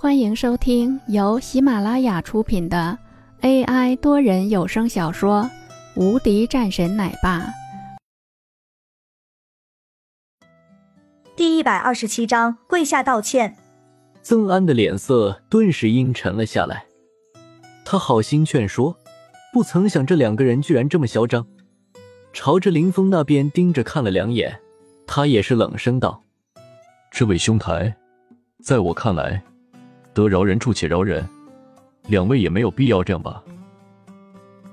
欢迎收听由喜马拉雅出品的 AI 多人有声小说《无敌战神奶爸》第一百二十七章：跪下道歉。曾安的脸色顿时阴沉了下来，他好心劝说，不曾想这两个人居然这么嚣张，朝着林峰那边盯着看了两眼，他也是冷声道：“这位兄台，在我看来。”得饶人处且饶人，两位也没有必要这样吧。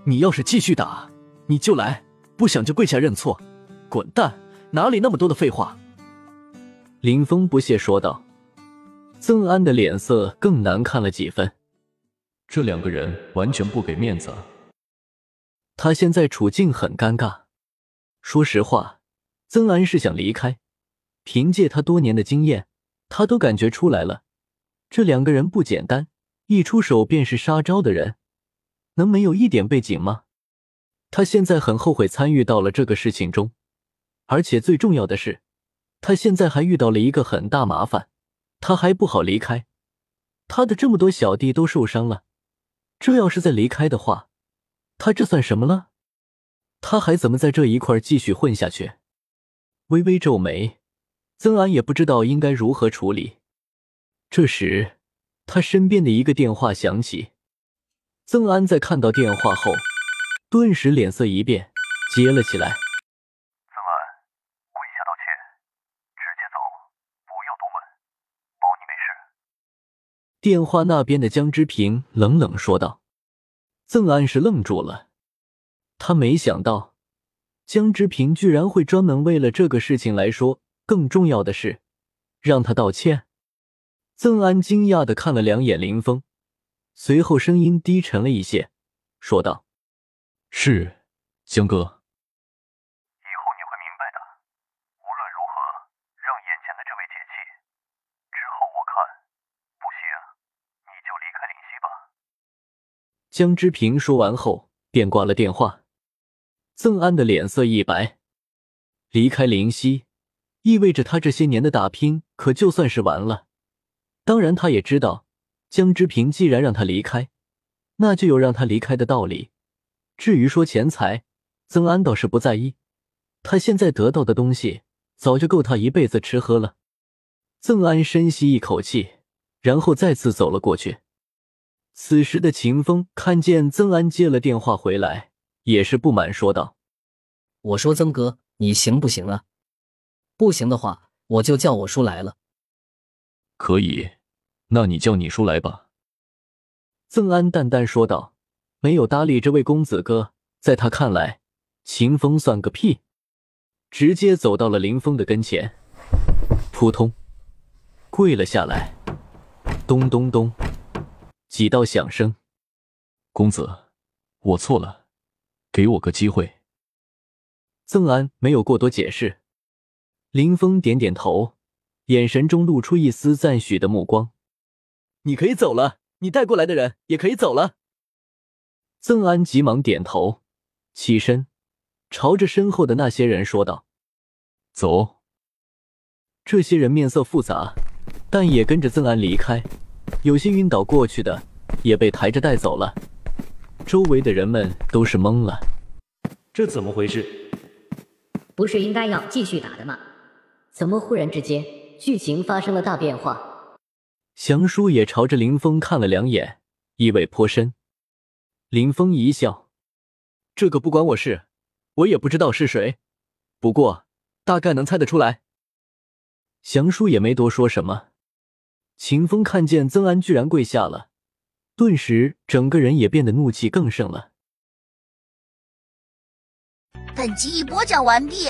你要是继续打，你就来；不想就跪下认错，滚蛋！哪里那么多的废话？林峰不屑说道。曾安的脸色更难看了几分。这两个人完全不给面子。他现在处境很尴尬。说实话，曾安是想离开，凭借他多年的经验，他都感觉出来了。这两个人不简单，一出手便是杀招的人，能没有一点背景吗？他现在很后悔参与到了这个事情中，而且最重要的是，他现在还遇到了一个很大麻烦，他还不好离开。他的这么多小弟都受伤了，这要是再离开的话，他这算什么了？他还怎么在这一块继续混下去？微微皱眉，曾安也不知道应该如何处理。这时，他身边的一个电话响起。曾安在看到电话后，顿时脸色一变，接了起来。曾安，跪下道歉，直接走，不要多问，保你没事。电话那边的江之平冷冷说道。曾安是愣住了，他没想到江之平居然会专门为了这个事情来说，更重要的是让他道歉。曾安惊讶的看了两眼林峰，随后声音低沉了一些，说道：“是江哥，以后你会明白的。无论如何，让眼前的这位解气，之后我看不行，你就离开灵溪吧。”江之平说完后便挂了电话。曾安的脸色一白，离开灵溪，意味着他这些年的打拼可就算是完了。当然，他也知道，江之平既然让他离开，那就有让他离开的道理。至于说钱财，曾安倒是不在意，他现在得到的东西早就够他一辈子吃喝了。曾安深吸一口气，然后再次走了过去。此时的秦风看见曾安接了电话回来，也是不满说道：“我说曾哥，你行不行啊？不行的话，我就叫我叔来了。”可以，那你叫你叔来吧。”曾安淡淡说道，没有搭理这位公子哥。在他看来，秦风算个屁，直接走到了林峰的跟前，扑通，跪了下来。咚咚咚，几道响声。公子，我错了，给我个机会。曾安没有过多解释，林峰点点头。眼神中露出一丝赞许的目光。你可以走了，你带过来的人也可以走了。曾安急忙点头，起身，朝着身后的那些人说道：“走。”这些人面色复杂，但也跟着曾安离开。有些晕倒过去的，也被抬着带走了。周围的人们都是懵了，这怎么回事？不是应该要继续打的吗？怎么忽然之间？剧情发生了大变化，祥叔也朝着林峰看了两眼，意味颇深。林峰一笑：“这个不关我事，我也不知道是谁，不过大概能猜得出来。”祥叔也没多说什么。秦风看见曾安居然跪下了，顿时整个人也变得怒气更盛了。本集已播讲完毕。